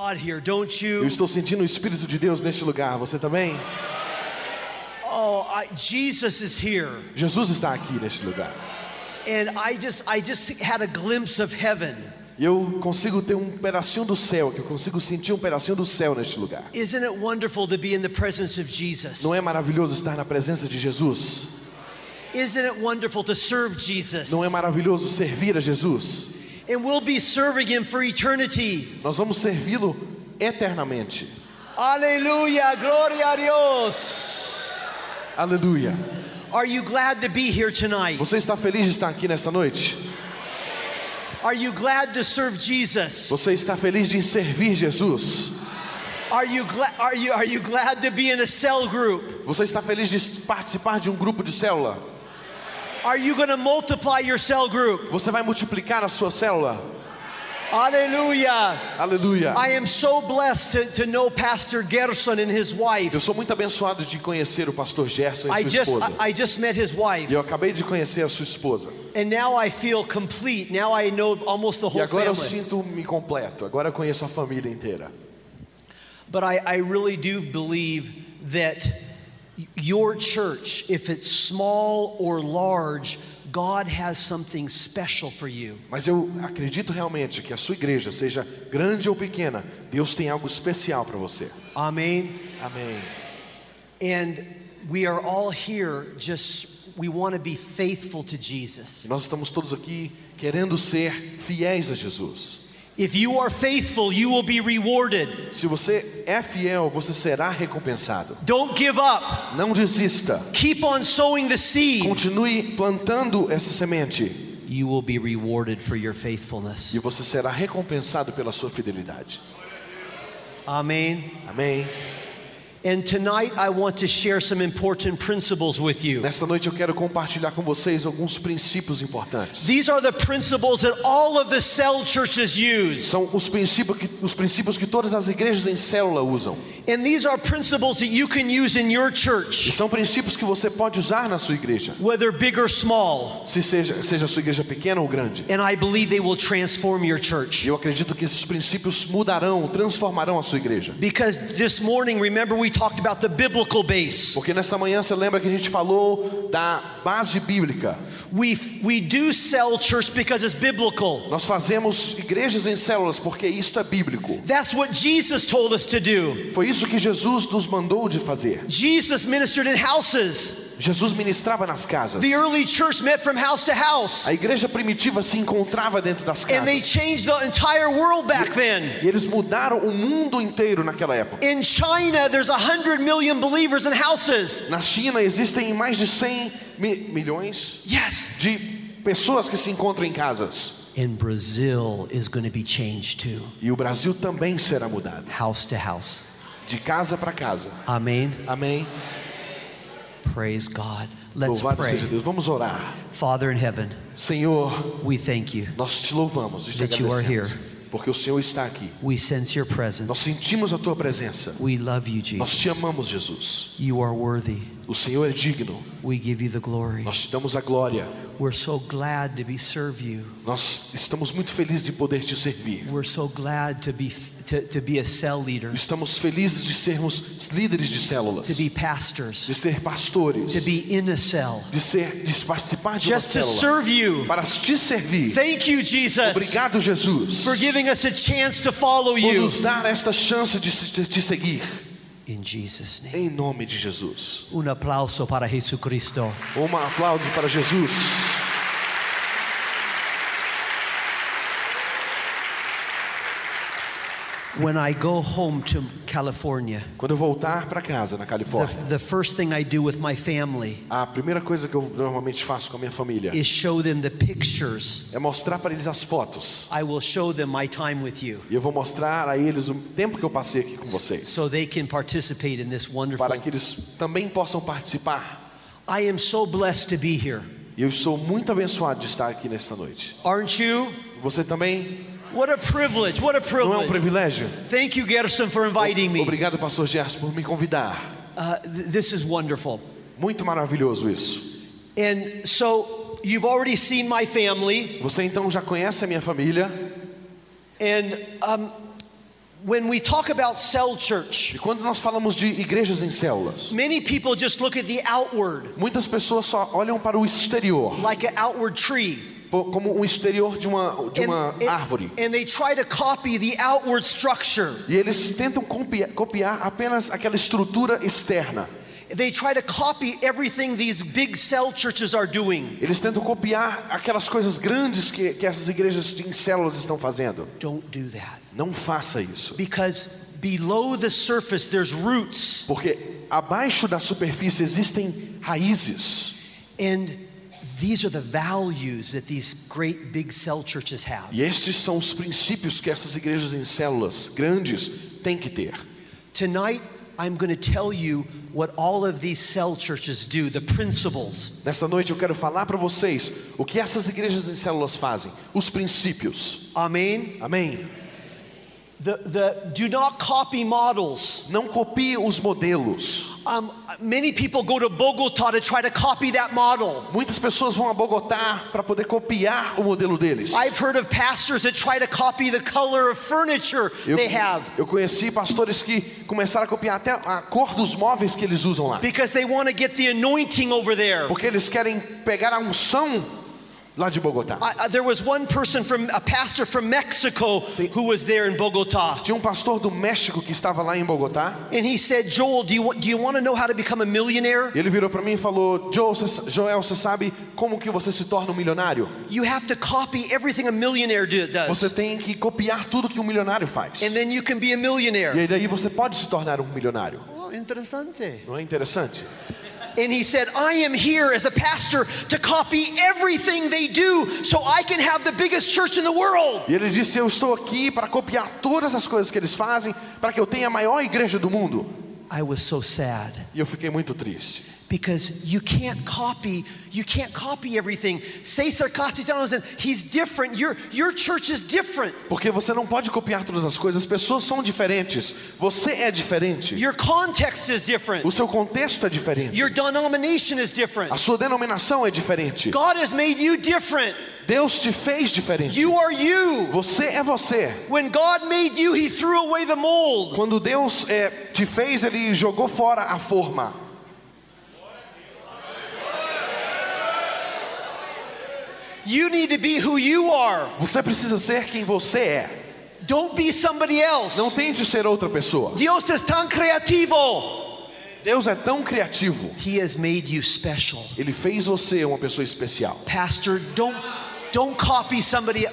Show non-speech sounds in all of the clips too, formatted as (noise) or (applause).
God here, don't Eu estou sentindo o Espírito de Deus neste lugar. Você também? Oh, I, Jesus is here. Jesus está aqui neste lugar. And I just I just had a glimpse of heaven. E eu consigo ter um pedacinho do céu, que eu consigo sentir um pedacinho do céu neste lugar. Isn't it wonderful to be in the presence of Jesus? Não é maravilhoso estar na presença de Jesus? Isn't it wonderful to serve Jesus? Não é maravilhoso servir a Jesus? And we'll be serving him for eternity. Nós vamos servi-lo eternamente. Aleluia, gloria a Dios. Aleluia. Are you glad to be here tonight? Você está feliz de estar aqui nesta noite? Are you glad to serve Jesus? Você está feliz de servir Jesus? Are you glad are you are you glad to be in a cell group? Você está feliz de participar de um grupo de célula? Are you going to multiply your cell group? Você vai multiplicar a sua célula? Hallelujah. Aleluia. I am so blessed to, to know Pastor Gerson and his Eu wife. sou muito abençoado de conhecer o pastor Gerson I e sua just esposa. I, I just met his wife E eu acabei de conhecer a sua esposa. and now I feel complete. Now I know almost the E whole agora eu family. sinto-me completo. Agora eu conheço a família inteira. But I, I really do believe that your church, if it's small or large, God has something special for you. Mas eu acredito realmente que a sua igreja, seja grande ou pequena, Deus tem algo especial para você. Amen. Amém. And we are all here just, we want to be faithful to Jesus. E nós estamos todos aqui querendo ser fiéis a Jesus. If you are faithful, you will be rewarded. Se você é fiel, você será recompensado. Don't give up. Não desista. Keep on sowing the seed. Continue plantando essa semente You will be rewarded for your faithfulness. e você será recompensado pela sua fidelidade. Amen. Amém. And tonight I want to share some important principles with you. Nesta noite eu quero compartilhar com vocês alguns princípios importantes. These are the principles that all of the cell churches use. São os princípios que, os princípios que todas as igrejas em célula usam. And these are principles that you can use in your E church, são princípios que você pode usar na sua igreja, whether big or small. se seja, seja a sua igreja pequena ou grande. And I believe they will transform your E church. eu acredito que esses princípios mudarão, transformarão a sua igreja. Because this morning, remember, we talked about the biblical base. Porque nesta manhã você lembra que a gente falou da base bíblica. We, we do cell church because it's biblical. Nós fazemos igrejas em células porque isto é bíblico. That's what Jesus told us to do. Foi isso que Jesus nos mandou de fazer. Jesus ministered in houses. Jesus ministrava nas casas. The early church met from house to house. A igreja primitiva se encontrava dentro das And they casas. changed the entire world back then. E eles mudaram o mundo inteiro naquela época. In China, there's 100 million believers in houses. Na China existem mais de 100 mi- milhões Yes. de pessoas que se encontram em casas. And Brazil is going to be changed too, E o Brasil também será mudado. house to house. De casa para casa. Amen. Amém. Praise God. Let's Louvado seja pray. Deus. Vamos orar. Father in heaven, Senhor, we thank you. nós te louvamos e te That you are agradecemos. here. Porque o Senhor está aqui. We sense your presence. Nós sentimos a tua presença. We love you, Nós te amamos, Jesus. You are worthy. O Senhor é digno. We give you the glory. Nós te damos a glória. We're so glad to be serve you. Nós estamos muito felizes de poder te servir. We're so glad to be to, to be a cell leader, Estamos felizes de sermos líderes de células, to be pastors, de ser pastores, to be in a cell, de ser, de participar de uma just to célula, serve you. para te servir. Thank you, Jesus, Obrigado, Jesus, for giving us a chance to follow por you. nos dar esta chance de te seguir. In Jesus' name. Em nome de Jesus. Un aplauso para Jesucristo. Um aplauso para Jesus. When I go home to California, Quando eu voltar para casa na the, Califórnia, the first thing I do with my family a primeira coisa que eu normalmente faço com a minha família is show them the pictures. é mostrar para eles as fotos. I will show them my time with you E eu vou mostrar a eles o tempo que eu passei aqui com vocês, so they can participate in this wonderful. para que eles também possam participar. I am so blessed to be here. Eu estou muito abençoado de estar aqui nesta noite. Aren't you? Você também? What a privilege. What a Não é um privilege. privilégio? Thank you, Gerson, for inviting me. Obrigado, pastor Gerson, por me convidar. Uh, th- this is wonderful. Muito maravilhoso isso. And so you've already seen my family, Você então já conhece a minha família and um, When we talk about cell church, E quando nós falamos de igrejas em células, many people just look at the outward, muitas pessoas só olham para o exterior, like an outward tree. Como um exterior de uma, de uma and, árvore. and they try to copy the outward structure. E eles tentam copiar, copiar apenas aquela estrutura externa. They try to copy everything these big cell churches are doing. Eles tentam copiar aquelas coisas grandes que, que essas igrejas em células estão fazendo. Don't do that. Não faça isso. Because below the surface, there's roots. Porque abaixo da superfície existem raízes. And these are the values that these great big cell churches have. E estes são os princípios que essas igrejas em células grandes têm que ter. Tonight, I'm going to tell you what all of these cell churches do, the principles. Nesta noite eu quero falar para vocês o que essas igrejas em células fazem, os princípios. Amen. Amém? The, the do not copy models. Não copie os modelos. Um, many people go to Bogota to try to copy that model. Muitas pessoas vão a Bogotá para poder copiar o modelo deles. I've heard of pastors that try to copy the color of furniture Eu, they have eu conheci pastores que começaram a copiar até a cor dos móveis que eles usam lá. because they want to get the anointing over there. Porque eles querem pegar a unção lá de Bogotá. I, I- there was one person from a pastor from Mexico who was there in Bogota. Tinha um pastor do México que estava lá em Bogotá. And he said, Joel, do you, do you want to know how to become a millionaire? E ele virou para mim e falou: Joel, Joel, você sabe como que você se torna um milionário? You have to copy everything a millionaire do, does. Você tem que copiar tudo que um milionário faz. And then you can be a E millionaire. aí daí você pode se tornar um milionário. Oh, interessante. Não é interessante? And he said, I am here as a pastor to copy everything they do so I can have the biggest church in the world. E ele disse: Eu estou aqui para copiar todas as coisas que eles fazem para que eu tenha a maior igreja do mundo. I was so sad E eu fiquei muito triste. Because you can't copy you can't copy everything. Cesar Castellanos and he's different. Your your church is different. Porque você não pode copiar todas as coisas, as pessoas são diferentes. Você é diferente. Your context is different. O seu contexto é diferente. Your denomination is different. A sua denominação é diferente. God has made you different. Deus te fez diferente. You are you. Você é você. When God made you, he threw away the mold. Quando Deus é, te fez, Ele jogou fora a forma. You need to be who you are. Você precisa ser quem você é. Don't be somebody else. Não tente ser outra pessoa. Dios es tan creativo. Deus é tão criativo. He has made you special. Ele fez você uma pessoa especial. Pastor, don't don't copy somebody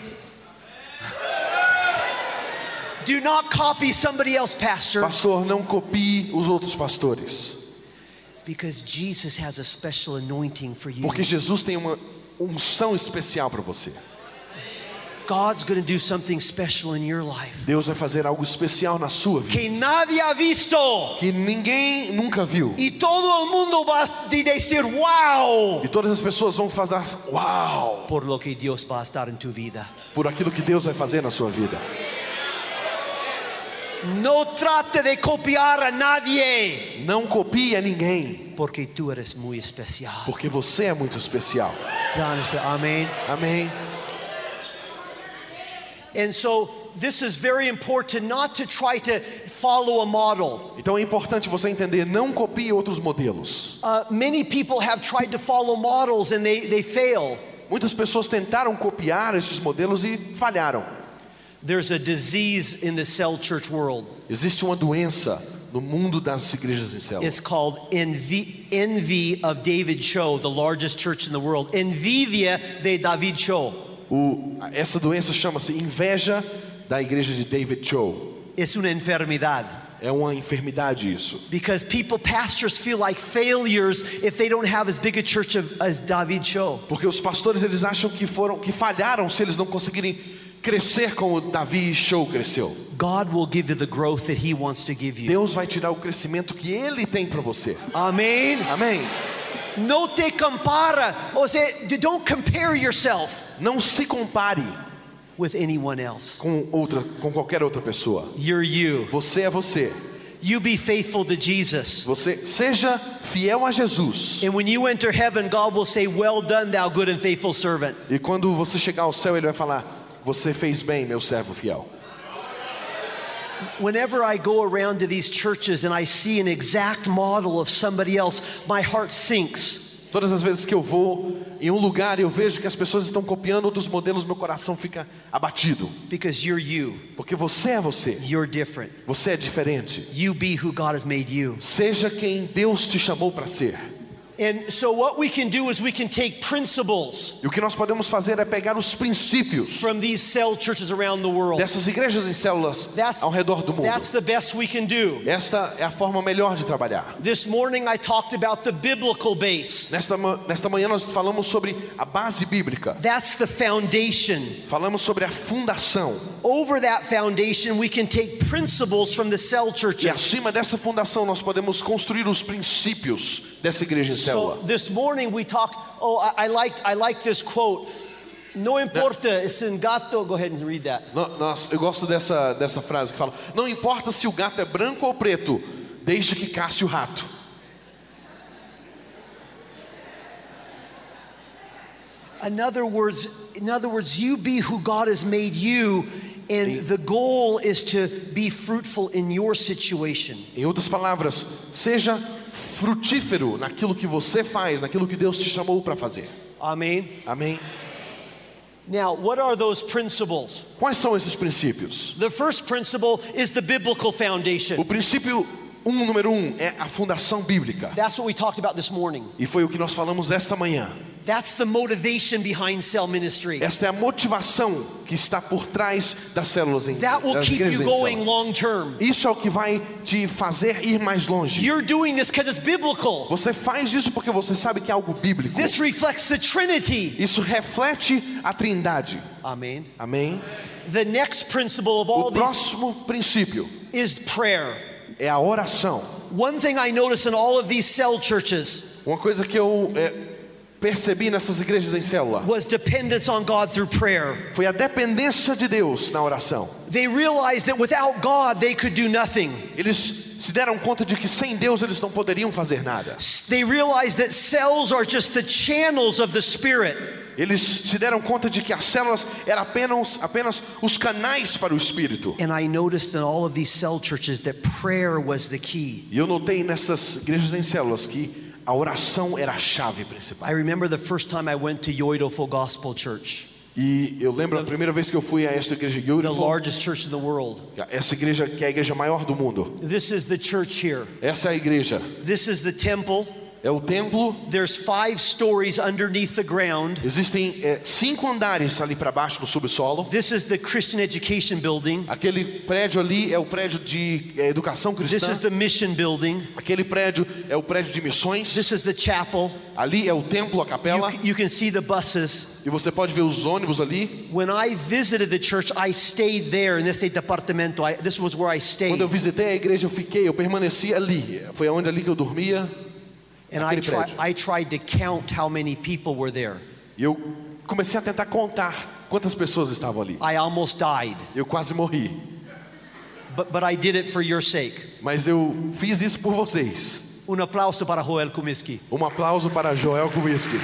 Do not copy somebody else, pastor, Pastor, não copie os outros pastores. because Jesus has a special anointing for you. Porque Jesus tem uma unção especial para você. God's going to do something special in your life. Deus vai fazer algo especial na sua vida. Que nadie ha visto. Que ninguém nunca viu. Y todo el mundo va a decir, wow, E todas as pessoas vão fazer uau por lo que Dios va a estar en tu vida. por aquilo que Deus vai fazer na sua vida. No trate de copiar a nadie, Não copie a ninguém, porque tú eres muy especial. porque você é muito especial. Amén. Amém. And so this is very important not to try to follow a model. Então é importante você entender, não copie outros modelos. Uh, many people have tried to follow models and they, they fail. Muitas pessoas tentaram copiar esses modelos e falharam. There's a disease in the cell church world. Existe uma doença no mundo das igrejas em células. It's called envy, envy of David Cho, the largest church in the world. Envidia de David Cho. O- essa doença chama-se inveja da igreja de David Cho. Es una enfermedad. É uma enfermidade isso. Because people, pastors feel like failures if they don't have as big a church of, as David Cho. Porque os pastores eles acham que foram que falharam se eles não conseguirem crescer como Davi Show cresceu. God will give you the growth that He wants to give you. Deus vai te dar o crescimento que ele tem para você. Amém. Amém. No te compara. O sea, don't compare yourself Não se compare with anyone else. com outra com qualquer outra pessoa. You're you. Você é você. You be faithful to Jesus. Você seja fiel a Jesus. And when you enter heaven, God will say, Well done, thou good and faithful servant. E quando você chegar ao céu, ele vai falar: Você fez bem, meu servo fiel. whenever I go around to these churches and I see an exact model of somebody else, my heart sinks. Todas as vezes que eu vou em um lugar e eu vejo que as pessoas estão copiando outros modelos, meu coração fica abatido. Because you're you. Porque você é você. You're different. Você é diferente. You be who God has made you. Seja quem Deus te chamou para ser. And so, what we can do is we can take principles E o que nós podemos fazer é pegar os princípios from these cell churches around the world. dessas igrejas em células That's, ao redor do mundo. that's the best we can do. Esta é a forma melhor de trabalhar. This morning, I talked about the biblical base. Nesta, nesta manhã nós falamos sobre a base bíblica. That's the foundation. Falamos sobre a fundação. Over that foundation, we can take principles from the cell E churches. acima dessa fundação nós podemos construir os princípios dessa igreja em So célula. this morning we talk. Oh, I, I like I like this quote. No importa, es un gato. Go ahead and read that. No- Nós, eu gosto dessa, dessa frase que fala: Não importa se o gato é branco ou preto, desde que casse o rato. In other words, in other words, you be who God has made you, and the goal is to be fruitful in your situation. Em outras palavras, seja frutífero naquilo que você faz, naquilo que Deus te chamou para fazer. Amen. Amém? Now, what are those principles? Quais são esses princípios? The first principle is the biblical O foundation. princípio um, número um, é a fundação bíblica. That's what we talked about this morning. E foi o que nós falamos esta manhã. That's the motivation behind cell ministry. Esta é a motivação que está por trás das células em That will keep you going long term. Isso é o que vai te fazer ir mais longe. You're doing this because it's biblical. Você faz isso porque você sabe que é algo bíblico. This reflects the Trinity. Isso reflete a Trindade. Amen. Amém? The next principle of all O próximo princípio is prayer. é a oração. One thing I notice in all of these cell churches Uma coisa que eu é, percebi nessas igrejas em célula was dependence on God through prayer. foi a dependência de Deus na oração. They realized that without God they could do nothing. Eles se deram conta de que sem Deus eles não poderiam fazer nada. They realized that cells are just the channels of the Spirit. Eles se deram conta de que as células eram apenas, apenas os canais para o Espírito. E eu notei nessas igrejas em células que a oração era a chave principal. I remember the first time I went to Yoido Full Gospel Church, E eu lembro a primeira vez que eu fui a esta igreja the Beautiful, largest church in the world. essa igreja que é a igreja maior do mundo. This is the church here. Essa é a igreja. This is the temple. É o templo. There's five stories underneath the ground. Existem é, cinco andares ali para baixo no subsolo. This is the Christian Education Building. Aquele prédio ali é o prédio de é, educação This cristã. is the Mission Building. Aquele prédio é o prédio de missões. This is the chapel. Ali é o templo, a You, capela. c- you can see the buses. E você pode ver os ônibus ali. When I visited the church, I stayed there in this departamento. I, this was where I Quando eu stayed. visitei a igreja, eu fiquei, eu permaneci ali. Foi onde ali que eu dormia. And I, try. I tried to count how many people were there. E eu comecei a tentar contar quantas pessoas estavam ali. I almost died, Eu quase morri. but, but I did it for your sake. Mas eu fiz isso por vocês. Un aplauso para Joel Kumiski. Um aplauso para Joel Kubiski.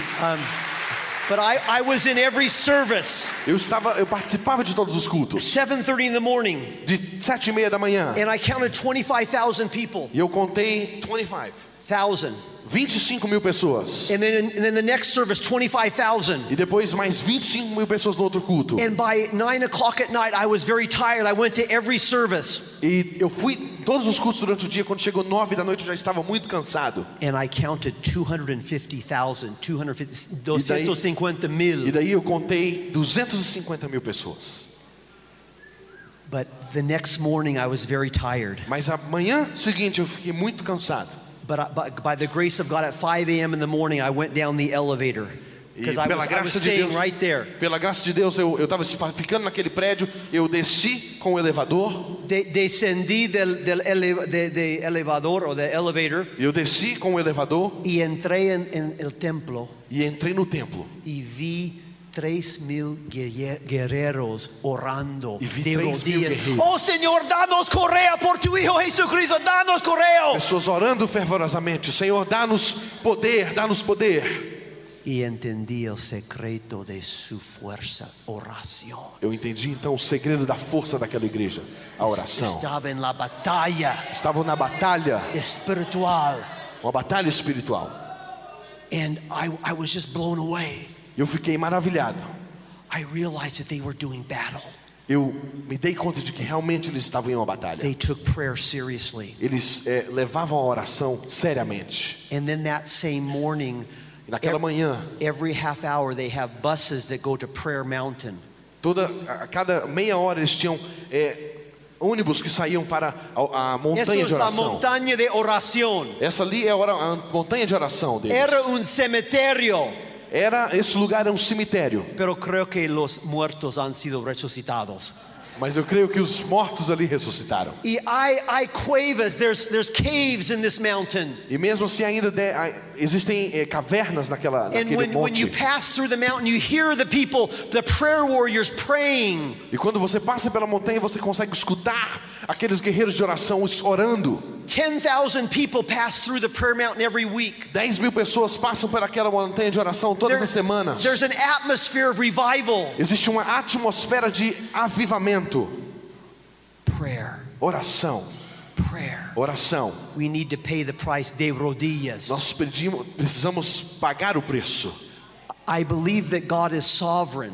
But I, I was in every service, Eu estava, eu participava de todos os cultos, 7.30 in the morning, de sete e meia da manhã. and I counted 25,000 people. E eu contei 25, 1,000. 25 mil pessoas. And then, and then the next service, 25,000. E depois mais 25 mil pessoas no outro culto. And by 9 o'clock at night, I was very tired. I went to every service. E eu fui todos os cultos durante o dia. Quando chegou nove da noite eu já estava muito cansado. And I counted 250,000, 250, daí- 250 E mil. daí eu contei 250 mil pessoas. But the next morning, I was very tired. Mas a manhã seguinte eu fiquei muito cansado. But, but by the grace of God, at 5 a.m. in the morning, I went down the elevator. E Because I pela was, graça de staying Deus, right there. pela graça de Deus, eu estava ficando naquele prédio, eu desci com o elevador, De, descendí del, del ele- de, de elevador o de elevator eu desci com o elevador y entré en, en el templo e entrei no templo. y vi tres mil guerre- guerreros orando de rodillas. Oh Señor, danos correa por tu Hijo Jesucristo, danos correa. Pessoas orando fervorosamente, Senhor, dá-nos poder, dá-nos poder. y entendí el secreto de su fuerza, oración. Eu entendi então o segredo da força daquela igreja, a oração. Estaba en la batalla Estavam na batalha, espiritual. uma batalha espiritual. And I, I was just blown away. Eu fiquei maravilhado. I realized that they were doing battle. Eu me dei conta de que realmente eles estavam em uma batalha. They took prayer seriously. Eles eh, levavam a oração seriamente. And then that same morning, E naquela manhã, every half hour, they have buses that go to Prayer Mountain. toda a cada meia hora eles tinham eh, ônibus que saíam para a, a montanha es de oração. Essa ali é a, a montanha de oração deles. Era un cementerio, Era esse lugar é um cemitério, pero creo que los muertos han sido resucitados. mas eu creio que os mortos ali ressuscitaram. Hay, hay cuevas, there's, there's caves in this mountain. E mesmo assim ainda de- existem eh, cavernas naquela And naquele when, when you monte. pass through the mountain, you hear the people, the prayer warriors praying. E quando você passa pela montanha, você consegue escutar aqueles guerreiros de oração orando. 10,000 people pass through the prayer mountain every week. 10 mil pessoas passam por aquela montanha de oração todas There- as semanas. there's an atmosphere of revival. Existe uma atmosfera de avivamento. Prayer, Oração, prayer. oração. We need to pay the price de rodillas. Nós pedimos, precisamos pagar o preço. I believe that God is sovereign.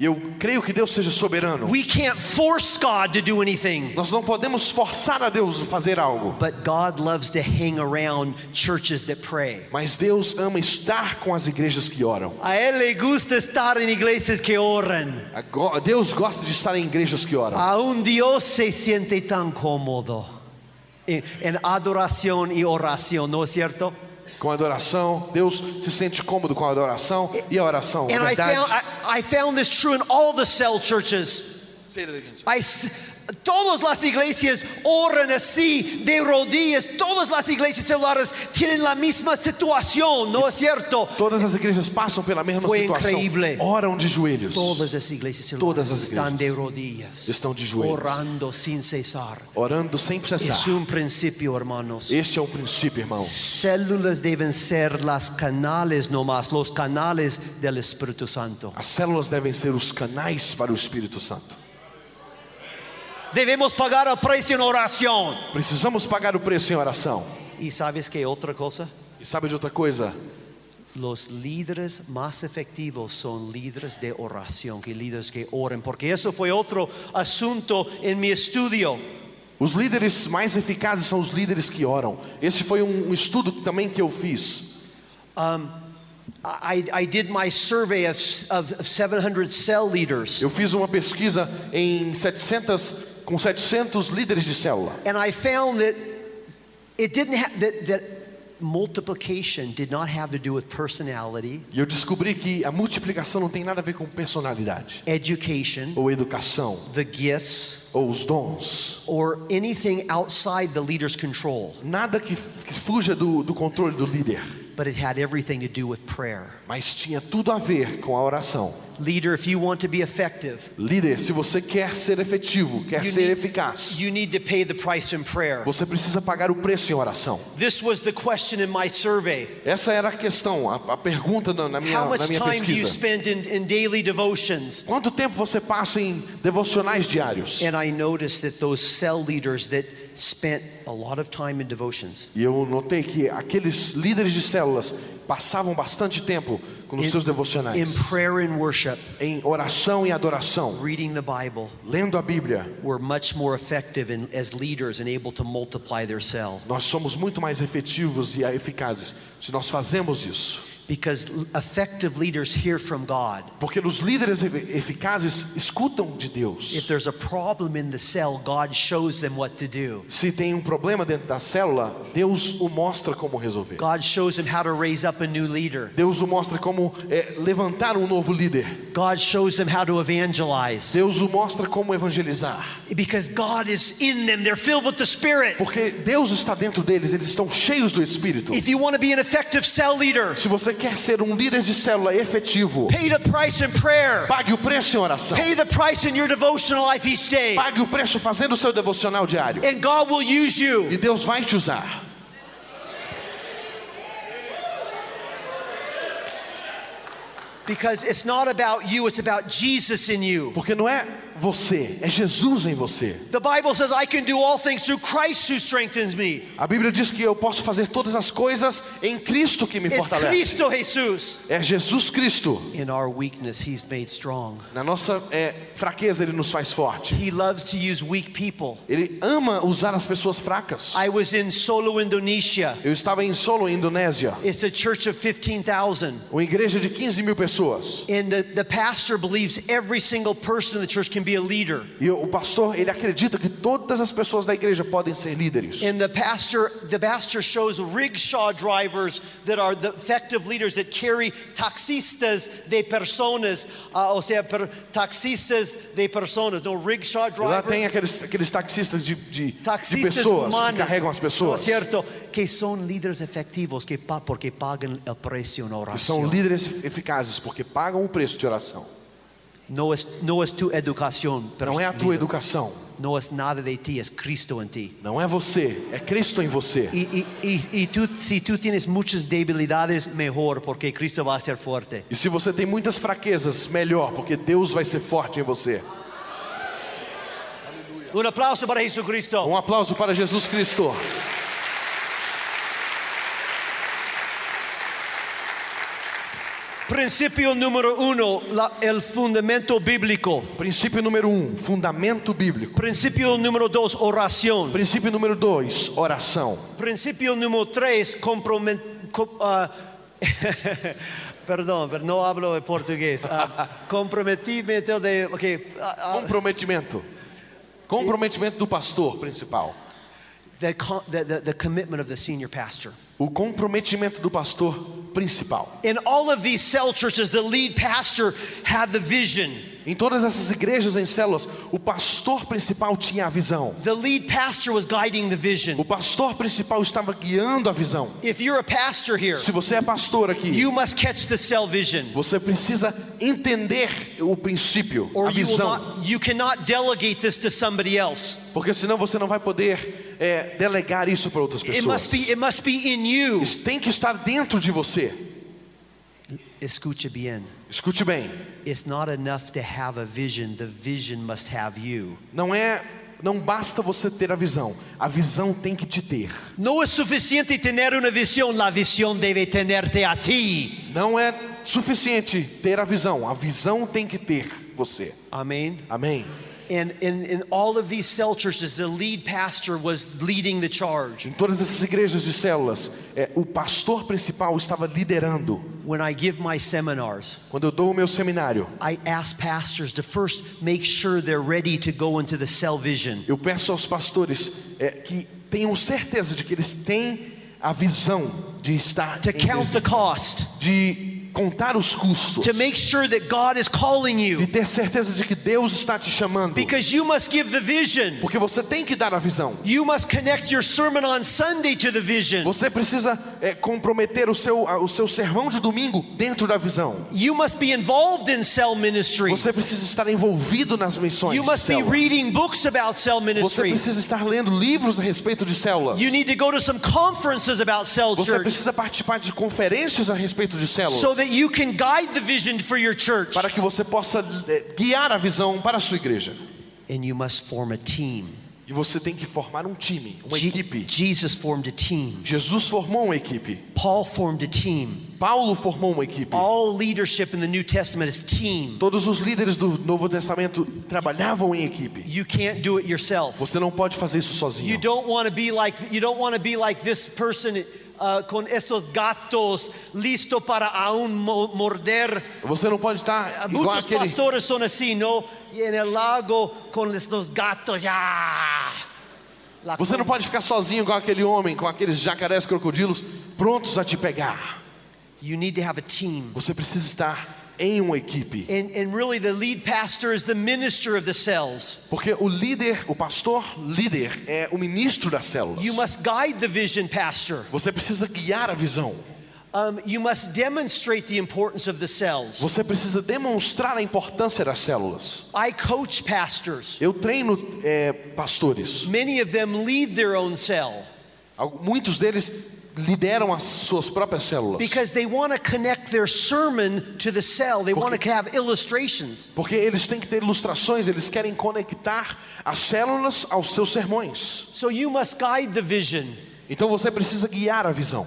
E eu creio que Deus seja soberano. We can't force God to do anything. Nós não podemos forçar a Deus a fazer algo. But God loves to hang around churches that pray. Mas Deus ama estar com as igrejas que oram. A Él le gusta estar en iglesias que oran. Ago- Deus gosta de estar em igrejas que oram. A un Dios se siente tan cómodo en, en adoración y oración, ¿no es cierto? Com a adoração, Deus se sente cômodo com a adoração e a oração. And I verdade. found, I, I found this true in all the cell churches. I todas las iglesias oran así, de rodillas. Todas las iglesias celulares tienen la misma situación, ¿no es cierto? Todas as igrejas passam pela mesma Foi situação. increíble. Oram de joelhos. Todas las iglesias Todas celulares as están de igrejas rodillas, estão de joelhos. orando sin cesar. Orando sem cessar. Es un principio, hermanos. Este é o princípio, irmão. Células deben ser las canales nomás, los canales del Espíritu Santo. As células devem ser os canais para o Espírito Santo. Debemos pagar el precio en oración. Precisamos pagar o preço em oração. ¿Y sabes qué otra cosa? E sabe de outra coisa? Los líderes más efectivos son líderes de oración que líderes que oren, porque eso fue otro asunto en mi estudio. Os líderes mais eficazes são os líderes que oram. Esse foi um, um estudo também que eu fiz. I, I did my survey of, of 700 cell leaders, Eu fiz uma pesquisa em 700 com 700 líderes de célula. and I found that it didn't have that, that multiplication did not have to do with personality, E eu descobri que a multiplicação não tem nada a ver com personalidade, education, ou educação, the gifts, ou os dons. or anything outside the leader's control, Nada que, que fuja do, do controle do líder. But it had everything to do with prayer. Mas tinha tudo a ver com a oração. Leader, if you want to be effective, Líder, se você quer ser efetivo, quer ser need, eficaz, you need to pay the price in prayer. você precisa pagar o preço em oração. This was the question in my survey. Essa era a questão, a, a pergunta na, minha, How much na minha time do you pesquisa. spend in, in daily devotions? Quanto tempo você passa em devocionais diários? And I noticed that those cell leaders that spent a lot of time in devotions E eu notei que aqueles líderes de células passavam bastante tempo com os seus devocionais, in prayer and worship, em oração e adoração, reading the Bible, lendo a Bíblia. were much more effective in, as leaders and able to multiply their cell. Nós somos muito mais efetivos e eficazes se nós fazemos isso. Because l- effective leaders hear from God. Porque os líderes eficazes escutam de Deus. If there's a problem in the cell, God shows them what to do. Se tem um problema dentro da célula, Deus o mostra como resolver. God shows them how to raise up a new leader. Deus o mostra como é, levantar um novo líder. God shows them how to evangelize. Deus o mostra como evangelizar. Because God is in them, they're filled with the Spirit. Porque Deus está dentro deles, eles estão cheios do Espírito. If you want to be an effective cell leader, Se você quer ser um líder de célula efetivo, pay the price in prayer. pague o preço em oração. Pay the price in your devotional life each day. Pague o preço fazendo o seu devocional diário. And God will use you. E Deus vai te usar. Because it's not about you, it's about Jesus in you. Porque não é você, é Jesus em você. The Bible says, I can do all things through Christ who strengthens me. A Bíblia diz que eu posso fazer todas as coisas em Cristo que me It's fortalece. Cristo Jesus. É Jesus Cristo. In our weakness, He's made strong. Na nossa é, fraqueza ele nos faz forte. He loves to use weak people. Ele ama usar as pessoas fracas. I was in Solo, Indonesia. Eu estava em Solo, Indonésia, It's a church of 15,000. uma igreja de 15 mil pessoas. And the, the pastor believes every single person in the church can. E o pastor, ele acredita que todas as pessoas da igreja podem ser líderes. And the pastor, the pastor shows rickshaw drivers that are the effective leaders that carry taxistas de personas, uh, ou seja, per, taxistas de personas, no rickshaw E lá tem drivers, aqueles, aqueles taxistas de, de, de taxistas pessoas que humanos, carregam as ¿no es pessoas. cierto? Que son líderes efectivos que porque pagan el precio en Que são líderes eficazes porque pagam o preço de oração. No es, no es tu pero Não é a tua educação, no es nada de ti, es Cristo en ti. não é você, é Cristo em você. Y, y, y, y tú, si tú tienes muchas debilidades, mejor, porque Cristo va a ser fuerte. E se você tem muitas fraquezas, melhor, porque Deus vai ser forte em você. Un aplauso para Jesucristo. Um aplauso para Jesus Cristo. Principio número uno, la- el fundamento bíblico. Princípio número um, fundamento bíblico. Principio número dos, oración. Princípio número dois, oração. Principio número tres, compromet... com- ah, (laughs) perdón, pero no hablo de portugués. Ah, (laughs) comprometimento de... ok, ah, ah, Comprometimento. Comprometimento do pastor principal. O comprometimento do pastor principal. In all of these cell churches, the lead pastor had the vision. Em todas essas igrejas em células, o pastor principal tinha a visão. The lead pastor was guiding the O vision. pastor principal estava guiando a visão. If you're a pastor here, Se você é pastor aqui, you must catch the cell vision. você precisa entender o princípio, Or a you visão. not you cannot delegate this to somebody else. Porque senão você não vai poder é, delegar isso para outras It must pessoas. be it must be in you. Isso tem que estar dentro de você. Escucha bien. Escute bem. It's not enough to have a vision. The vision must have you. Não é, não basta você ter a visão. A visão tem que te ter. No es suficiente tener una visión, la visión debe tenerte a ti. Não é suficiente ter a visão. A visão tem que ter você. Amen. Amém. And in, in all of these cell churches, the lead pastor was leading the charge. Em todas essas igrejas de células, é, o pastor principal estava liderando. When I give my seminars, Quando eu dou o meu seminário, I ask pastors to first make sure they're ready to go into the cell vision. eu peço aos pastores é, que tenham certeza de que eles têm a visão de estar To count the cost, de contar os custos, to make sure that God is calling you. ter certeza de que Deus está te chamando. Because you must give the vision. Porque você tem que dar a visão. You must connect your sermon on Sunday to the vision. Você precisa é, comprometer o seu, o seu sermão de domingo dentro da visão. You must be involved in cell ministry. Você precisa estar envolvido nas missões. You de must be reading books about cell Você ministry. precisa estar lendo livros a respeito de células. You need to go to some conferences about cell Você church precisa participar de conferências a respeito de células. so that you can guide the vision for your church. para que você possa é, guiar a visão para a sua igreja. And you must form a team. E você tem que formar um time, uma Je- equipe. Jesus formed a team. Jesus formou uma equipe. Paul formed a team. Paulo formou uma equipe. All leadership in the New Testament is team. Todos os líderes do Novo Testamento trabalhavam em equipe. You can't do it yourself. Você não pode fazer isso You sozinho. don't want to be like you don't want to be like this person uh, con estos gatos listo para aún mo- morder. Você não pode estar igual Muchos aquele. pastores son así, ¿no? Y en el lago con estos gatos. La Você não com- pode ficar sozinho igual aquele homem com aqueles jacarés crocodilos prontos a te pegar. You need to have a team. Você precisa estar em uma equipe. And, and really, the lead pastor is the minister of the cells. Porque o líder, o pastor líder é o ministro das células. You must guide the vision, pastor. Você precisa guiar a visão. Um, you must demonstrate the importance of the cells. Você precisa demonstrar a importância das células. I coach pastors. Eu treino é, pastores. Many of them lead their own cell. Muitos deles lideram as suas próprias células. because they want to connect their sermon to the cell. They want to have illustrations. Porque eles têm que ter ilustrações, eles querem conectar as células aos seus sermões. So you must guide the vision. Então você precisa guiar a visão.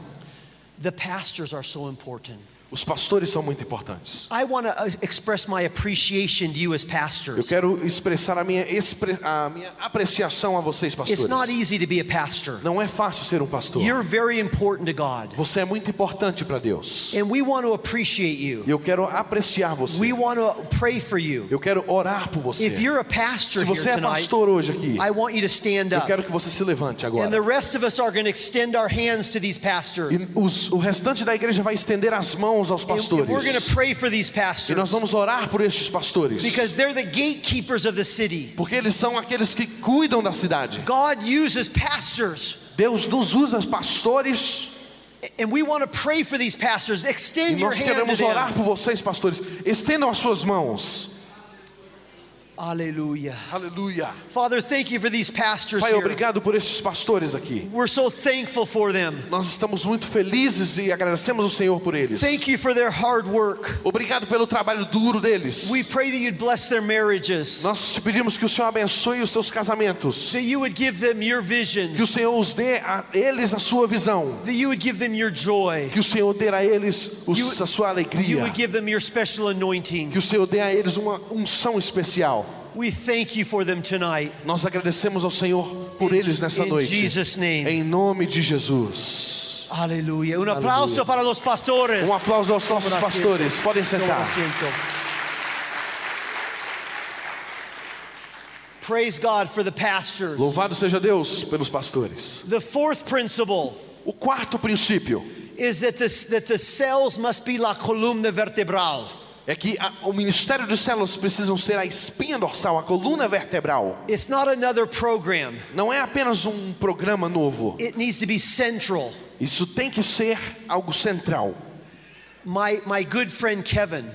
The pastors are so important. Os pastores são muito importantes. I want to express my appreciation to you as Eu pastors. quero expressar a minha, expre- a minha apreciação a vocês, It's not pastores. easy to be a pastor. Não é fácil ser um pastor. You're very important to God. Você é muito importante para Deus. And we want to appreciate you. E eu quero apreciar você. We want to pray for you. Eu quero orar por você. If you're a pastor Se você é pastor hoje aqui, I want you to stand eu up. quero que você se levante And the agora. rest of us are going to extend our hands to these pastors. E os- o restante da igreja vai estender as mãos aos going to pastores. pray for these E nós vamos orar por estes pastores. because they're the gatekeepers of the city. Porque eles são aqueles que cuidam da cidade. Deus nos usa pastores And we want to pray for these pastors. e Extend your nós queremos orar por vocês, pastores. Estendam as suas mãos. Hallelujah. Aleluia. Father, thank you for these pastors Pai, obrigado por estes pastores aqui. We're so thankful for them. Nós estamos muito felizes e agradecemos ao Senhor por eles. Thank you for their hard work. Obrigado pelo trabalho duro deles. We pray that you'd bless their marriages, Nós te pedimos que o Senhor abençoe os seus casamentos. that you would give them your vision, Que o Senhor os dê a eles a sua visão. that you would give them your joy, Que o Senhor dê a eles os- You- a sua you alegria. would give them your special anointing. Que o Senhor dê a eles uma unção especial. We thank you for them tonight. Nós agradecemos ao Senhor por eles nessa In noite. Jesus' name. Em nome de Jesus. Aleluya. Un aplauso para los pastores. Um aplauso aos nossos pastores. Podem sentar. Praise God for the pastors. Louvado seja Deus pelos pastores. The fourth principle O quarto princípio is that, this, that the cells must be la columna vertebral. É que a- o ministério de células precisam ser a espinha dorsal, a coluna vertebral. It's not another program. Não é apenas um programa novo. It needs to be central. Isso tem que ser algo central. My, my good friend Kevin,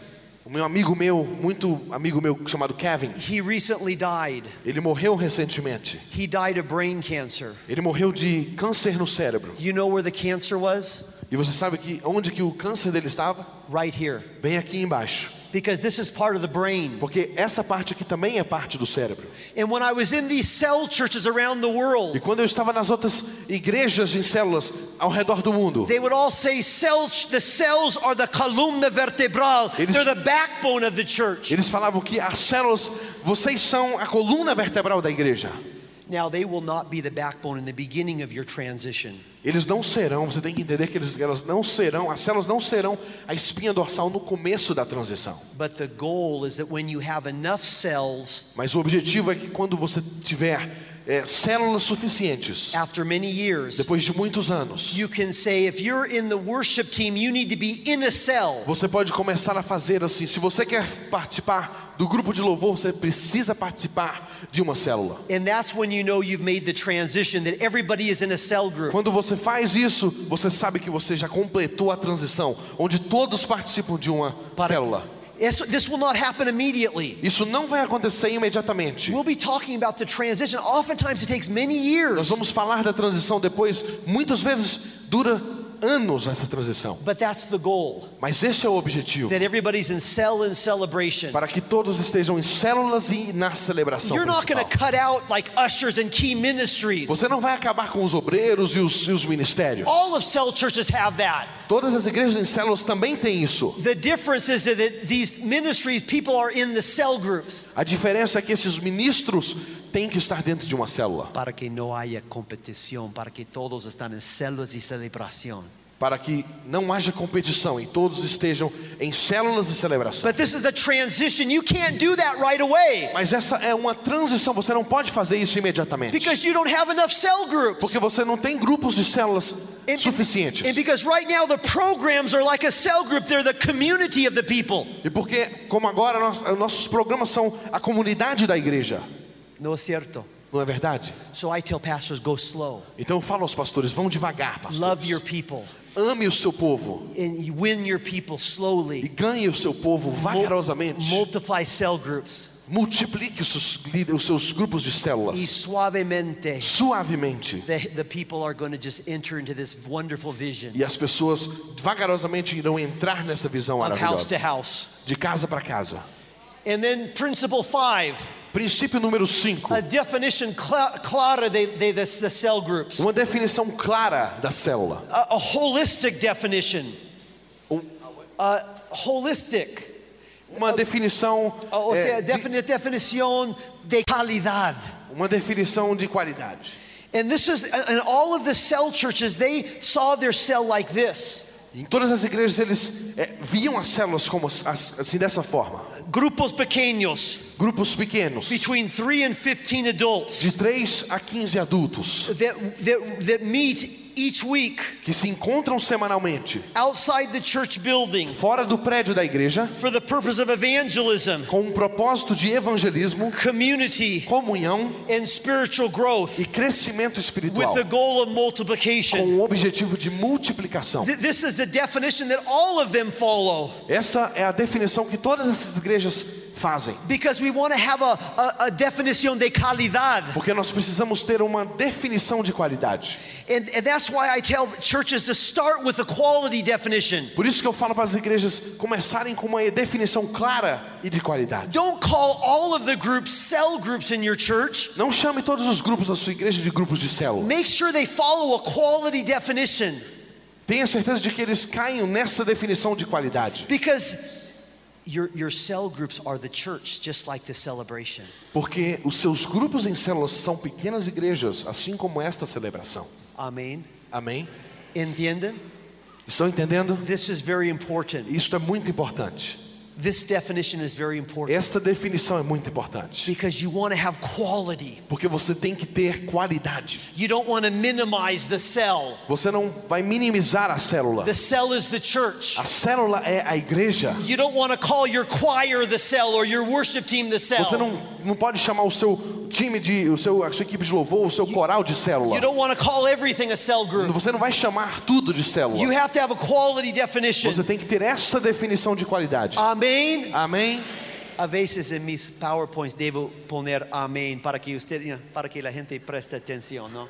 O meu amigo meu, muito amigo meu chamado Kevin, he recently died. ele morreu recentemente. He died of brain cancer. Ele morreu de câncer no cérebro. You know where the cancer was? E você sabe que onde que o câncer dele estava? Right here. Bem aqui embaixo. Because this is part of the brain. Porque essa parte aqui também é parte do cérebro. And when I was in these cell churches around the E world, quando eu estava nas outras igrejas em células ao redor do mundo, they would all say cell, the cells are the columna vertebral. Eles- They're the backbone of the church. eles falavam que as células, vocês são a coluna vertebral da igreja. Now they will not be the backbone in the beginning of your transition. Eles não serão, você tem que entender que eles, elas não serão, as células não serão a espinha dorsal no começo da transição. But the goal is that when you have enough cells Mas o objetivo é que quando você tiver é, células suficientes, after many years, depois de muitos anos, you can say if you're in the worship team, you need to be in a cell. você pode começar a fazer assim. Se você quer participar do grupo de louvor, você precisa participar de uma célula. And that's when you know you've made the transition that everybody is in a cell group. Quando você faz isso, você sabe que você já completou a transição, onde todos participam de uma célula. This, will not happen immediately. Isso não vai acontecer imediatamente. We'll be talking about the transition. Oftentimes it takes many Nós years, vamos falar da transição depois. Muitas vezes dura anos essa transição. but that's the goal. Mas esse é o objetivo. That everybody's in cell and celebration. Para que todos estejam em células e na celebração You're not going to principal. cut out like ushers and key ministries. Você não vai acabar com os obreiros e os, e os ministérios. All of cell churches have that. Todas as igrejas em células também têm isso. The difference is that these ministries, people are in the cell groups. A diferença é que esses ministros têm que estar dentro de uma célula. Para que no haya competición, para que todos están en células y celebración. Para que não haja competição e todos estejam em células e celebração. But this is a transition. You can't do that right away Mas essa é uma transição, você não pode fazer isso imediatamente. because you don't have enough cell groups. Porque você não tem grupos de células And- suficientes. And because right now the programs are like a cell group, they're the community of the people. E porque, como agora, nós- nossos programas são a comunidade da igreja. No es cierto. Não é verdade? So I tell pastors, go slow. Então eu falo aos pastores, vão devagar, Love your pastores. people. Ame o seu povo And win your people e slowly. ganhe o seu povo vagarosamente. multiply cell groups. Multiplique os seus, os seus grupos de células suavemente, suavemente. the, the people are going to just enter into this wonderful vision E as pessoas vagarosamente irão entrar nessa visão of house to maravilhosa. house. De casa para casa. And then principle five, Princípio número 5. a definition cla- clara de, de the, the cell groups. Uma definição clara da célula. A, a holistic definition. Um- A holistic. Uma definição. Ou é, seja, de- defini definição de qualidade. uma definição de qualidade. And this is, and all of the cell churches, they saw their cell like this. Em todas as igrejas eles é, viam as células como as- as- assim dessa forma. Grupos pequeños, Grupos pequenos, between 3 and 15 adults, de 3 a 15 adultos, that, that, that meet each week que se encontram semanalmente outside the church building fora do prédio da igreja, for the purpose of evangelism, com um propósito de evangelismo, community, comunhão and spiritual growth e crescimento with espiritual, the goal of com multiplication. o objetivo de multiplicação. Th- This is the definition that all of them follow Essa é a definição que todas essas igrejas fazem. because we want to have a, a, a definition de calidad. Porque nós precisamos ter uma definição de qualidade. And, and that's why I tell churches to start with a quality definition. Por isso que eu falo para as igrejas começarem com uma definição clara e de qualidade. Don't call all of the groups cell groups in your church. Não chame todos os grupos da sua igreja de grupos de célula. Make sure they follow a quality definition Tenha certeza de que eles caiam nessa definição de qualidade. because Porque os seus grupos em células são pequenas igrejas, assim como esta celebração. Amen. Amém? Entienden? Estão entendendo? This is very important. Isto é muito importante. This definition is very important Esta definição é muito importante. because you want to have quality. Porque você tem que ter qualidade. You don't want to minimize the cell. Você não vai minimizar a célula. The cell is the church. A célula é a igreja. You don't want to call your choir the cell or your worship team the cell. Você não, não pode chamar o seu time de, o seu, a sua equipe de louvor, o seu coral de célula. You don't want to call everything a cell group. Você não vai chamar tudo de You célula. have to have a quality definition. Você tem que ter essa definição de qualidade. Amém. Amém? A veces en mis PowerPoints debo poner amén para que usted, para que la gente preste atención, ¿no?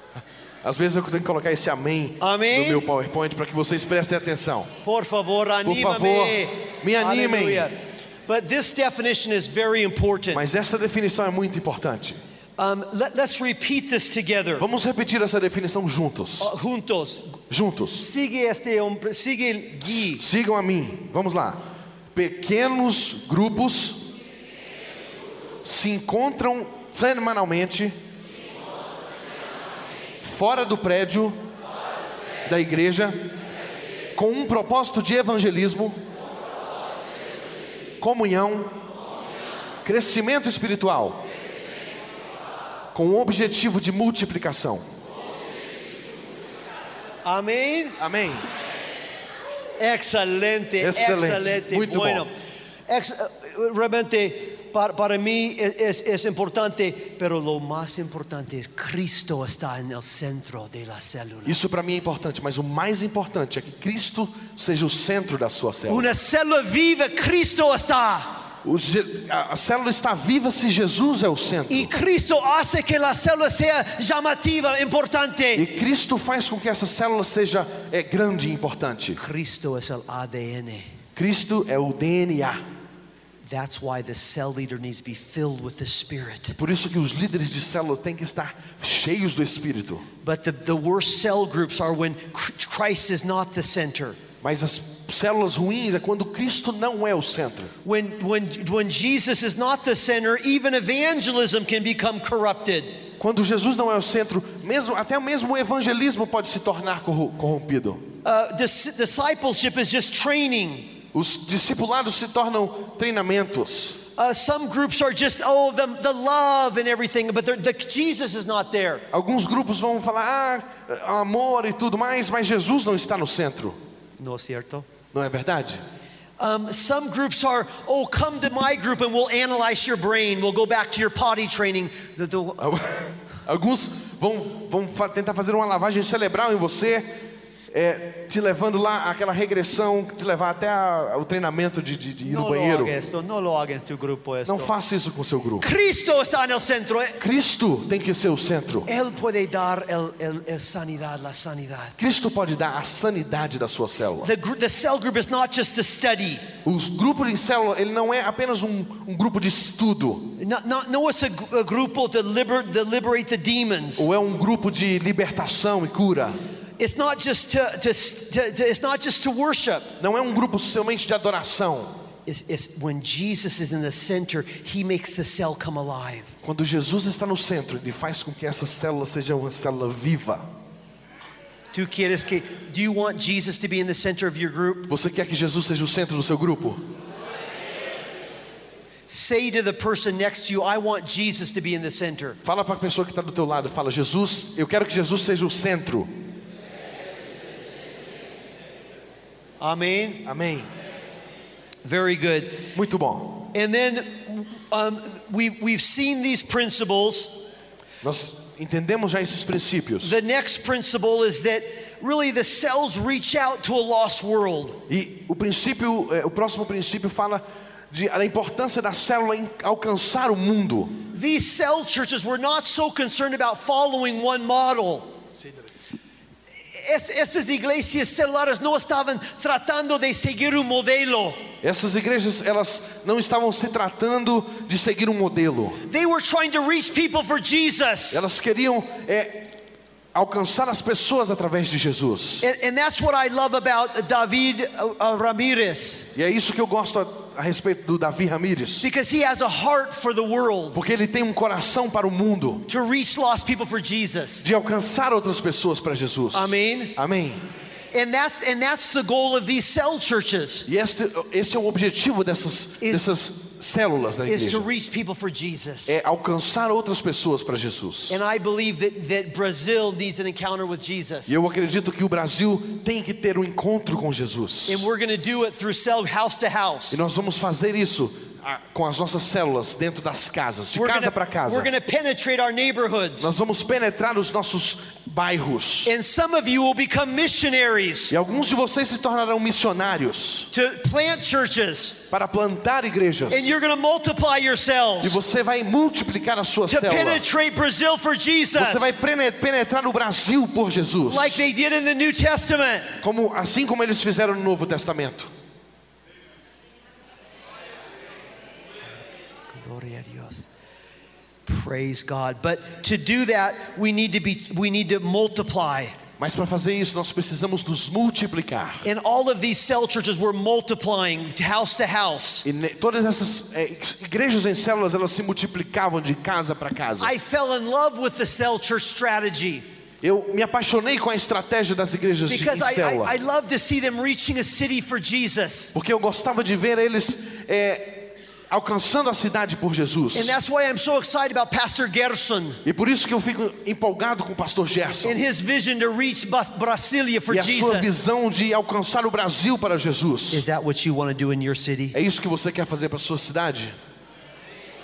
Às vezes eu tenho que colocar esse amém Amém? no meu PowerPoint para que vocês prestem atenção. Por favor, anímame. favor, me animem. Aleluia. But this definition is very important. Mas essa definição é muito importante. Um, let, us repeat this together. Vamos repetir essa definição juntos. Uh, juntos. Juntos. Sigue este hombre, sigue Gui. Sigam a mim. Vamos lá. Pequenos grupos se encontram semanalmente fora do prédio da igreja com um propósito de evangelismo, comunhão, crescimento espiritual, com o objetivo de multiplicação. Amén. Amém. Excelente, Excelente, excelente. muito bueno, bom. ex- realmente para, para mí es, es importante, pero lo más importante es Cristo está el centro de la célula. Isso para mim é importante, mas o mais importante é que Cristo seja o centro da sua célula. Una célula viva, Cristo está. O a, a célula está viva se Jesus é o centro. Y Cristo hace que la célula sea llamativa, importante. E Cristo faz com que essa célula seja é, grande e importante. Cristo es el ADN. Cristo é o DNA. That's why the cell leader needs to be filled with the Spirit. Por isso que os líderes de célula têm que estar cheios do Espírito. But the, the worst cell groups are when Chr- Christ is not the center. Mas as células ruins é quando Cristo não é o centro. When, when, when Jesus is not the center, even evangelism can become corrupted. Quando Jesus não é o centro, mesmo até mesmo o evangelismo pode se tornar corrompido. Uh, dis- discipleship is just training. Os discipulados se tornam treinamentos. Uh, some groups are just, oh, the, the love and everything, but the, Jesus is not there. Alguns grupos vão falar ah, amor e tudo mais, mas Jesus não está no centro. No es cierto? Não é verdade? Um, some groups are, oh, come to my group and we'll analyze your brain. We'll go back to your potty training. (laughs) Alguns vão, vão tentar fazer uma lavagem cerebral em você, é, te levando lá àquela regressão, te levar até a- o treinamento de, de- de ir no No lo banheiro. haga esto, no lo haga en tu grupo esto. Não faça isso com seu grupo. Cristo está el centro. Cristo tem que ser o centro. Él puede dar el, el- el sanidad, la sanidad. Cristo pode dar a sanidade da sua célula. The, the cell group is not just a study. O grupo de célula, ele não é apenas um, um grupo de estudo, No, no, no it's a, g- a grupo to, liber, to liberate the demons. ou é um grupo de libertação e cura. It's not just to, to, to, it's not just to worship. Não é um grupo somente de adoração. It's, it's when Jesus is in the center, he makes the cell come alive. Quando Jesus está no centro, ele faz com que essa célula seja uma célula viva. ¿Tú quieres que, do you want Jesus to be in the center of your group? Você quer que Jesus seja o centro do seu grupo? Say to the person next to you, I want Jesus to be in the center. Fala para a pessoa que está do teu lado, fala Jesus, eu quero que Jesus seja o centro. Amen. Amém. Very good. Muito bom. And then um, we, we've seen these principles. Nós entendemos já esses princípios. The next principle is that really the cells reach out to a lost world. E o princípio, eh, o próximo princípio fala de, da importância da célula em alcançar o mundo. These cell churches were not so concerned about following one model. Es- Estas iglesias celulares no estaban tratando de seguir un modelo. Essas igrejas, elas não estavam se tratando de seguir um modelo. They were trying to reach people for Jesus. Elas queriam eh, alcançar as pessoas através de Jesus. And, and that's what I love about David uh, uh, Ramirez E é isso que eu gosto a, respeito do Davi Ramírez. because he has a heart for the world Porque ele tem um coração para o mundo, to reach lost people for Jesus. de alcançar outras pessoas para Jesus. Amém. Amém. And that's and that's the goal of these cell churches E este, esse é o objetivo dessas, Is- dessas células da is to igreja. reach people for Jesus. É alcançar outras pessoas para Jesus. And I believe that, that Brazil needs an encounter with Jesus. E eu acredito que o Brasil tem que ter um encontro com Jesus. And we're going to do it through cell house to house. E nós vamos fazer isso ah, com as nossas células dentro das casas, de We're casa para casa. we're gonna penetrate our neighborhoods. Nós vamos penetrar os nossos bairros. And some of you will become missionaries E alguns de vocês se tornarão missionários to plant churches. para plantar igrejas. And you're going to multiply E yourselves você vai multiplicar a sua to célula. penetrate Brazil for Jesus. Você vai pene- penetrar no Brasil por Jesus. Like they did in the New Testament. Como, assim como eles fizeram no Novo Testamento. Gloria a Dios. Praise God. But to do that, we need to be we need to multiply. Mas para fazer isso, nós precisamos nos multiplicar. And all of these cell churches were multiplying house to house. E todas essas eh, igrejas em células, elas se multiplicavam de casa para casa. I fell in love with the cell church strategy Eu me apaixonei com a estratégia das igrejas de, because I, célula. I, I love to see them reaching a city for Jesus. Porque eu gostava de ver eles eh, alcançando a cidade por Jesus. So E por isso que eu fico empolgado com o pastor Gerson. and his vision to reach Brasilia for E a sua visão de alcançar o Brasil para Jesus. Is that what you want to do in your city? É isso que você quer fazer para a sua cidade?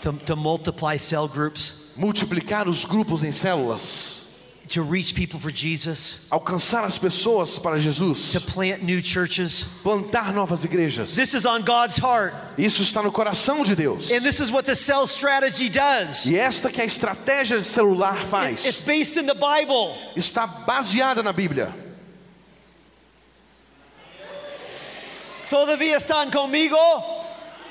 To, to multiply cell groups, Multiplicar os grupos em células. To reach people for Jesus, Alcançar as pessoas para Jesus. to plant new churches. Plantar novas igrejas. This is on God's heart. Isso está no coração de Deus. And this is what the cell strategy does. E esta que a estratégia celular It's faz. based in the Bible. Está baseada na Bíblia. ¿Todavía están conmigo?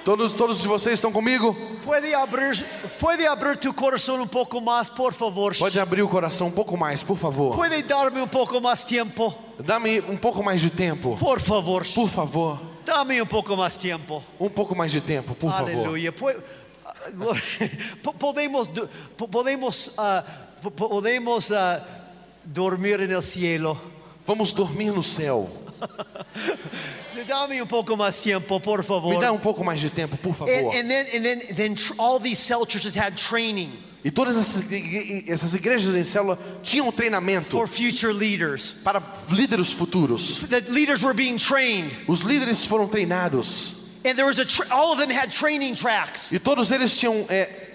Todos, todos de vocês estão comigo? Puede abrir, puede abrir tu corazón un poco más, por favor. Pode abrir o coração um pouco mais, por favor. Puede darme un poco más tiempo, Dá-me um pouco mais de tempo. por favor. Por favor. Dame un poco más tiempo. Um pouco mais de tempo, por favor. Ah, gloria. (laughs) Po- Podemos, podemos, po- podemos ah, dormir el cielo. Vamos dormir no céu. (laughs) Dame un poco más tiempo, por Me favor. dá um pouco mais de tempo, por favor. And, and then, and then, then all these cell churches had training E todas essas, igre- essas igrejas em célula tinham treinamento for future leaders. para líderes futuros. The leaders were being trained, Os líderes foram treinados and there was a. Tra- all of them had training tracks. e todos eles tinham é,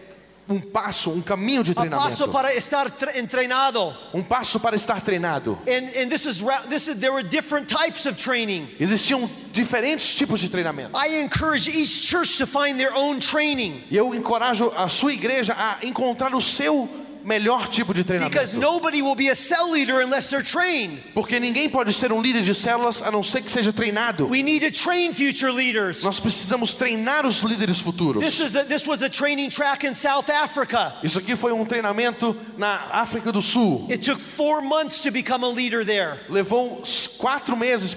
um passo, um caminho de a passo treinamento. para estar tre- entrenado. Um passo para estar treinado. And, and this is this is there were different types of training. Existiam diferentes tipos de treinamento. I encourage each church to find their own training E eu encorajo a sua igreja a encontrar o seu melhor tipo de because treinamento. nobody will be a cell leader unless they're trained. Porque ninguém pode ser um líder de células a não ser que seja treinado. We need to train future leaders. Nós precisamos treinar os líderes futuros. This is a, this was a training track in South Africa. Isso aqui foi um treinamento na África do Sul. It took four months to become a leader there. Levou quatro meses,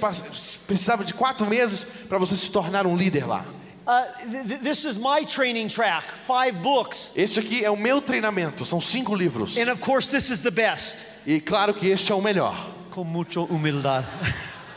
precisava de quatro meses para você se tornar um líder lá. Uh, th- th- this is my training track, five books. Esse aqui é o meu treinamento, são cinco livros. And of course, this is the best. E claro que este é o melhor. Con mucho humildad.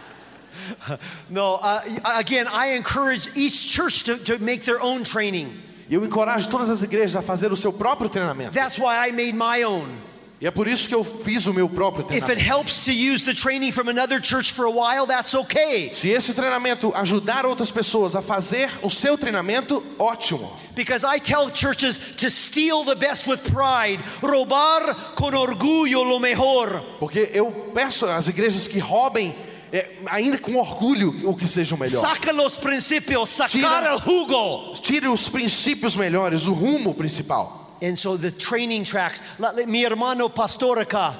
(laughs) no, uh, again, I encourage each church to, to make their own training. Eu encorajo todas as igrejas a fazer o seu próprio treinamento. That's why I made my own. E é por isso que eu fiz o meu próprio If it treinamento. helps to use the training from another church for a while, that's okay. Se esse treinamento ajudar outras pessoas a fazer o seu treinamento, ótimo. Because I tell churches to steal the best with pride, robar con orgullo lo mejor. Porque eu peço às igrejas que roubem, é, ainda com orgulho, o que seja o melhor. Saca los principios, sacar Tira- el jugo. Tire os princípios melhores, o rumo principal. And so the training tracks, mi hermano pastor acá,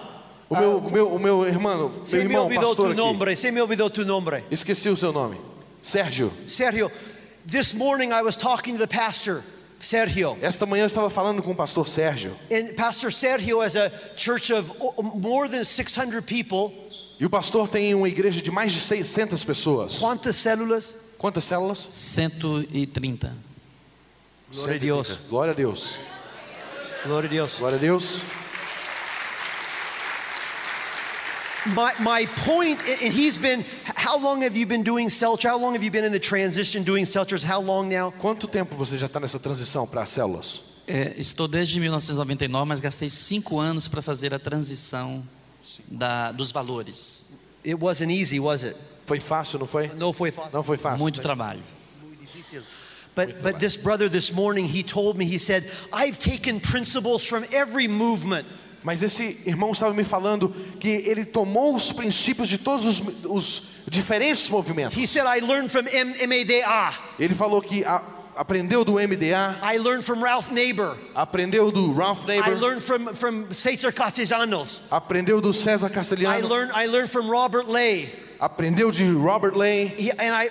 O meu, o meu, o meu irmão, meu se me irmão olvidó pastor tu aqui, nombre, se me olvidó tu nombre. esqueci o seu nome. Sérgio. Sergio, this morning I was talking to the pastor, Sergio. Esta manhã eu estava falando com o pastor Sérgio. And Pastor Sergio has a church of more than 600 people. E o pastor tem uma igreja de mais de 600 pessoas. ¿Cuántas células? Quantas células? 130. Glória a Deus. Glória a Deus. Gloria a Dios. Glória a Deus. My, my point, and he's been, how long have you been doing cell? How long have you been in the transition doing cell? How long now? Quanto tempo você já está nessa transição para as células? É, estou desde 1999, mas gastei cinco anos para fazer a transição da, dos valores. It wasn't easy, was it? Foi fácil, não foi? No foi fácil. Não foi fácil. Muito trabalho. But, but this brother this morning, he told me, he said, I've taken principles from every movement. Mas esse irmão estava me falando que ele tomou os princípios de todos os, os diferentes movimentos. He said, I learned from. Ele falou que a- aprendeu do MDA, I learned from Ralph Neighbor. aprendeu do Ralph I Neighbor, learned from, from Cesar Castellanos. aprendeu do César I Castelhano, learned, I learned from Robert Lay. aprendeu de Robert Lay, He, and I,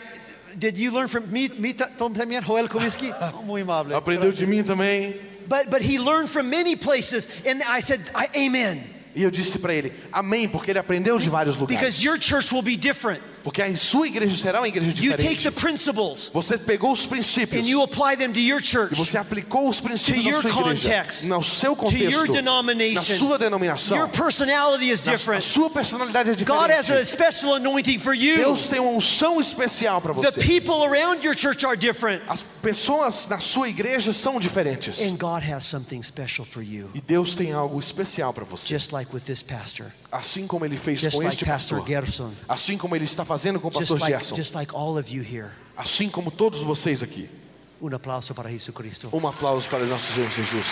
did you learn from me, me ta- también, Joel Comiskey? (laughs) Oh, Muy amable. aprendeu de mim também. But, but he learned from many places. And I said, I, Amen. E eu disse para ele, amém, porque ele aprendeu de vários lugares. Because your church will be different. Porque a sua igreja será uma igreja You take diferente. the principles Você pegou os princípios and you apply them to your e você aplicou os princípios To na your sua igreja, context, no seu to your contexto, na denomination. sua denominação. Your personality is Na- A different. sua personalidade é God has a diferente. special anointing for you. Deus tem uma unção especial para The você. people around your church are different. As pessoas na sua igreja são diferentes. And God has something special for you. E Deus tem algo especial para você. Just like with this pastor. Assim como ele fez Just com like este Pastor pastor. Gerson. Assim como ele está fazendo com o Just pastor like, Gerson. just like all of you here. Assim como todos vocês aqui. Un aplauso para Jesucristo. Um aplauso para nosso Senhor Jesus.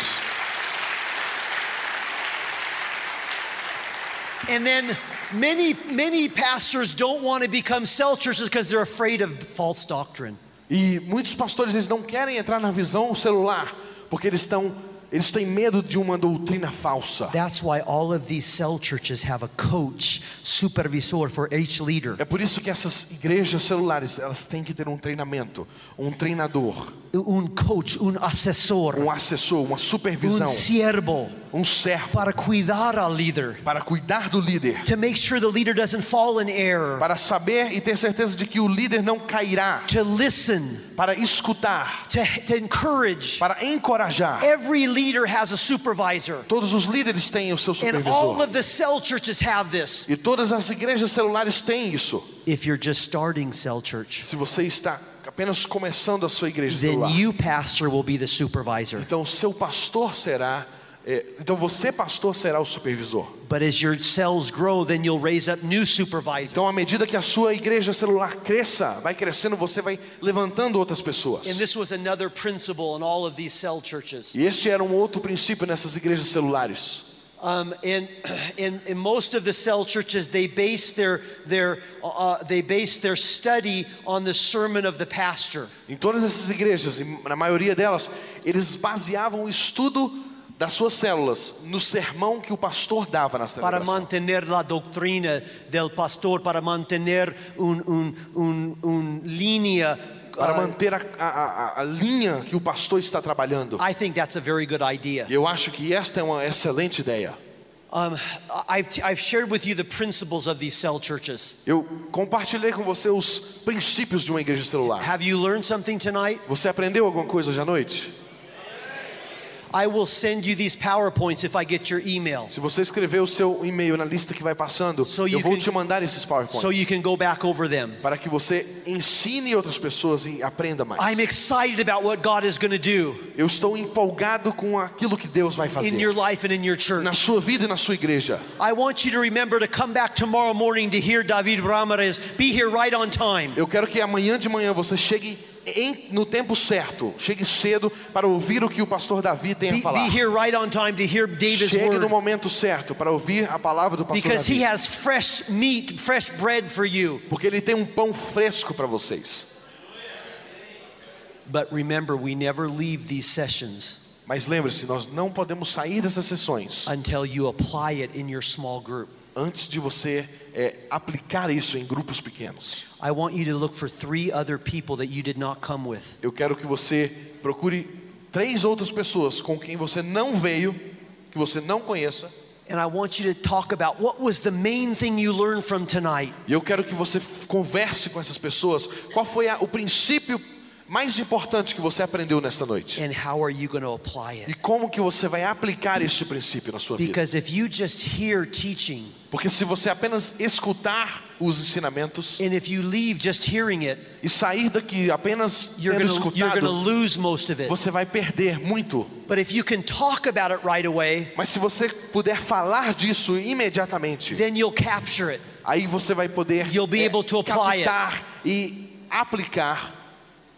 And then many, many pastors don't want to become cell churches because they're afraid of false doctrine. E muitos pastores eles não querem entrar na visão celular porque eles estão eles têm medo de uma doutrina falsa. That's why all of these cell churches have a coach, supervisor for each leader. É por isso que essas igrejas celulares elas têm que ter um treinamento, um treinador, Un coach, un assessor, um assessor, uma supervisão, siervo um servo para cuidar al líder. para cuidar do líder, To make sure the leader doesn't fall in error. para saber e ter certeza de que o líder não cairá, To listen, para escutar, to, to encourage. para encorajar. Every leader has a supervisor. Todos os líderes têm o seu And all supervisor. of the cell churches have this. E todas as igrejas celulares têm isso. If you're just starting cell church, Se você está apenas começando a sua igreja then celular, you, pastor, will be the supervisor. então seu pastor será então você, pastor, será o supervisor. But as your cells grow, then you'll raise up new supervisors. Então, à medida que a sua igreja celular cresça, vai crescendo, você vai levantando outras pessoas. And this was another principle in all of these cell churches. E este era um outro princípio nessas igrejas celulares. Um, in, in (clears throat) most of the cell churches, they base their, their, uh, they base their study on the sermon of the pastor. Em todas essas igrejas, na maioria delas, eles baseavam o estudo das suas células no sermão que o pastor dava na Para celebração. mantener la doctrina del pastor, para mantener un, un, un, un línea. Para uh, manter a, a- a- a linha que o pastor está trabalhando. I think that's a very good idea. Eu acho que esta é uma excelente ideia. Um, I've, I've shared with you the principles of these cell churches. Eu compartilhei com você os princípios de uma igreja celular. Have you learned something tonight? Você aprendeu alguma coisa hoje à noite? I will send you these PowerPoints if I get your email. Se você escrever o seu e-mail na lista que vai passando, So eu you vou can- te mandar esses PowerPoints. So you can go back over them. para que você ensine outras pessoas e aprenda mais. I'm excited about what God is going to do Eu estou empolgado com aquilo que Deus vai fazer in your life and in your church. na sua vida e na sua igreja. I want you to remember to come back tomorrow morning to hear David Ramirez. Be here right on time. Eu quero que amanhã de manhã você chegue em- no tempo certo, chegue cedo para ouvir o que o pastor Davi tem a falar. be here right on time to hear David's Chegue no word. momento certo para ouvir a palavra do pastor Because he Davi, has fresh meat, fresh bread for you. porque ele tem um pão fresco para vocês. But remember, we never leave these sessions Mas lembre-se, nós não podemos sair dessas sessões until you apply it in your small group. Antes de você é, aplicar isso em grupos pequenos. I want you to look for three other people that you did not come with. Eu quero que você procure três outras pessoas com quem você não veio, que você não conheça, And I want you to talk about what was the main thing you learned from tonight. e eu quero que você converse com essas pessoas. Qual foi a- o princípio mais importante que você aprendeu nesta noite? And how are you going to apply E it? como que você vai aplicar este princípio na sua vida? Because if you just hear teaching Porque se você apenas escutar os ensinamentos and if you leave just hearing it, e sair daqui apenas you're tendo going to you're escutado, lose most of it. você vai perder muito. But if you can talk about it right away, Mas se você puder falar disso imediatamente, then you'll capture it. aí você vai poder You'll be é, able to apply it. captar e aplicar.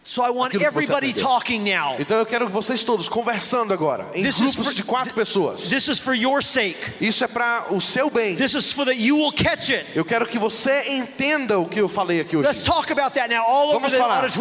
So I want everybody talking now. Então eu quero vocês todos conversando agora, em This is grupos for- de quatro pessoas. This is for your sake. Isso é para o seu bem. This is for that you will catch it. Eu quero que você entenda o que eu falei aqui hoje. Let's talk about that now all over Vamos the falar.